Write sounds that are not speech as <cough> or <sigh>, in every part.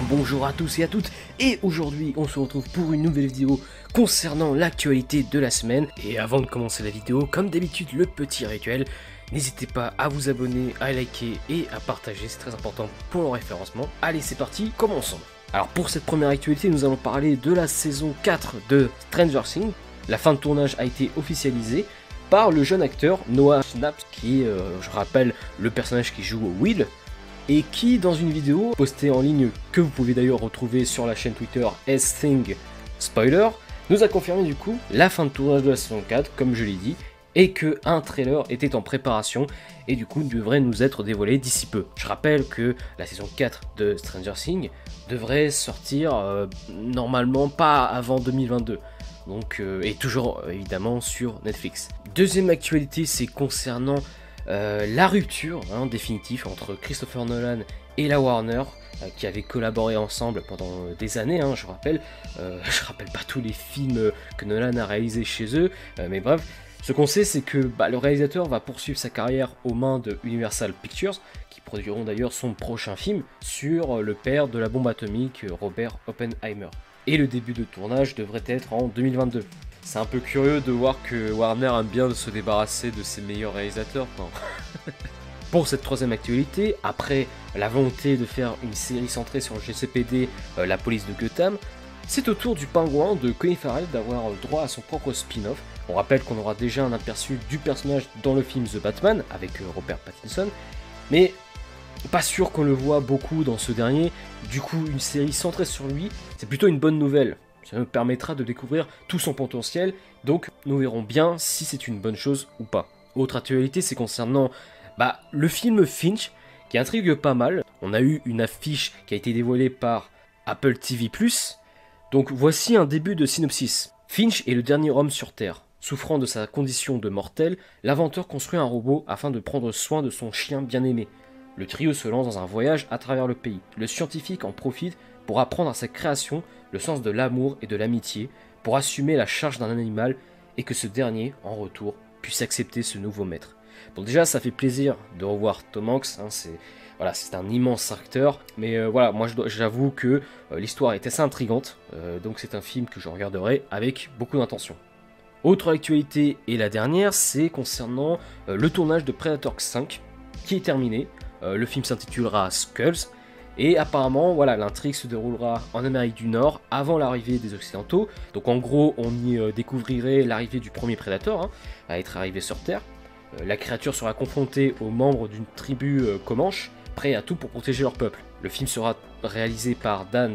bonjour à tous et à toutes. Et aujourd'hui on se retrouve pour une nouvelle vidéo concernant l'actualité de la semaine. Et avant de commencer la vidéo comme d'habitude le petit rituel. N'hésitez pas à vous abonner, à liker et à partager c'est très important pour le référencement. Allez c'est parti commençons. Alors pour cette première actualité nous allons parler de la saison 4 de Stranger Things. La fin de tournage a été officialisée par le jeune acteur Noah Schnapp qui euh, je rappelle le personnage qui joue Will et qui, dans une vidéo postée en ligne que vous pouvez d'ailleurs retrouver sur la chaîne Twitter S-Thing Spoiler, nous a confirmé du coup la fin de tournage de la saison 4, comme je l'ai dit, et que un trailer était en préparation et du coup devrait nous être dévoilé d'ici peu. Je rappelle que la saison 4 de Stranger Things devrait sortir euh, normalement pas avant 2022. Donc, euh, et toujours évidemment sur Netflix. Deuxième actualité, c'est concernant euh, la rupture définitive entre Christopher Nolan et la Warner, euh, qui avaient collaboré ensemble pendant euh, des années, hein, je rappelle. <laughs> je rappelle pas tous les films que Nolan a réalisés chez eux, mais bref. Ce qu'on sait, c'est que bah, le réalisateur va poursuivre sa carrière aux mains de Universal Pictures, qui produiront d'ailleurs son prochain film sur le père de la bombe atomique, Robert Oppenheimer. Et le début de tournage devrait être en 2022. C'est un peu curieux de voir que Warner aime bien se débarrasser de ses meilleurs réalisateurs. <laughs> Pour cette troisième actualité, après la volonté de faire une série centrée sur le GCPD, euh, la police de Gotham, c'est au tour du pingouin de Connie Farrell d'avoir droit à son propre spin-off. On rappelle qu'on aura déjà un aperçu du personnage dans le film The Batman avec euh, Robert Pattinson, mais pas sûr qu'on le voit beaucoup dans ce dernier. Du coup, une série centrée sur lui, c'est plutôt une bonne nouvelle. Ça nous permettra de découvrir tout son potentiel, donc nous verrons bien si c'est une bonne chose ou pas. Autre actualité, c'est concernant bah, le film Finch, qui intrigue pas mal. On a eu une affiche qui a été dévoilée par Apple TV+. Donc voici un début de synopsis. Finch est le dernier homme sur Terre. Souffrant de sa condition de mortel, l'inventeur construit un robot afin de prendre soin de son chien bien-aimé. Le trio se lance dans un voyage à travers le pays. Le scientifique en profite pour apprendre à sa création le sens de l'amour et de l'amitié, pour assumer la charge d'un animal et que ce dernier, en retour, puisse accepter ce nouveau maître. Bon déjà ça fait plaisir de revoir Tom Hanks, hein, c'est voilà, un immense acteur, mais euh, voilà, moi j'avoue que euh, l'histoire est assez intrigante, euh, donc c'est un film que je regarderai avec beaucoup d'intention. Autre actualité et la dernière, c'est concernant le tournage de Predator 5 qui est terminé. le film s'intitulera Skulls et apparemment, voilà, l'intrigue se déroulera en Amérique du Nord avant l'arrivée des Occidentaux. Donc en gros, on y euh, découvrirait l'arrivée du premier prédateur hein, à être arrivé sur Terre. Euh, la créature sera confrontée aux membres d'une tribu euh, comanche, prêts à tout pour protéger leur peuple. Le film sera réalisé par Dan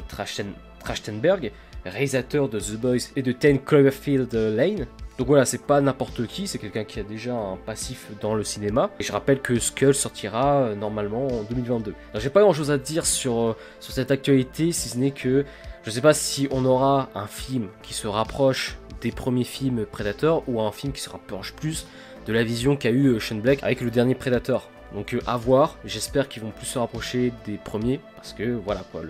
Trachtenberg, réalisateur de The Boys et de Ten Cloverfield Lane. Donc voilà, c'est pas n'importe qui, c'est quelqu'un qui a déjà un passif dans le cinéma. Et je rappelle que Skull sortira euh, normalement en 2022. J'ai pas grand chose à dire sur, euh, sur cette actualité, si ce n'est que je sais pas si on aura un film qui se rapproche des premiers films Predator ou un film qui se rapproche plus de la vision qu'a eu euh, Shane Black avec le dernier Predator. Donc à voir, j'espère qu'ils vont plus se rapprocher des premiers parce que voilà quoi,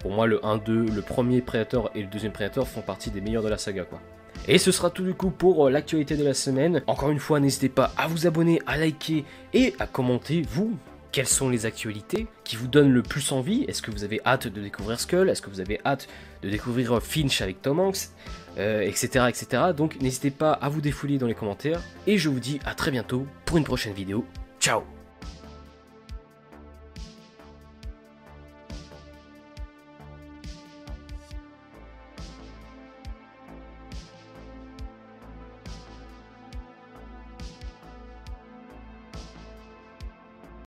pour moi le 1-2, le premier Predator et le deuxième Predator font partie des meilleurs de la saga quoi. Et ce sera tout du coup pour euh, l'actualité de la semaine. Encore une fois, n'hésitez pas à vous abonner, à liker et à commenter, vous, quelles sont les actualités qui vous donnent le plus envie? Est-ce que vous avez hâte de découvrir Skull? Est-ce que vous avez hâte de découvrir Finch avec Tom Hanks? Etc. Euh, etc. Donc n'hésitez pas à vous défouler dans les commentaires. Et je vous dis à très bientôt pour une prochaine vidéo. Ciao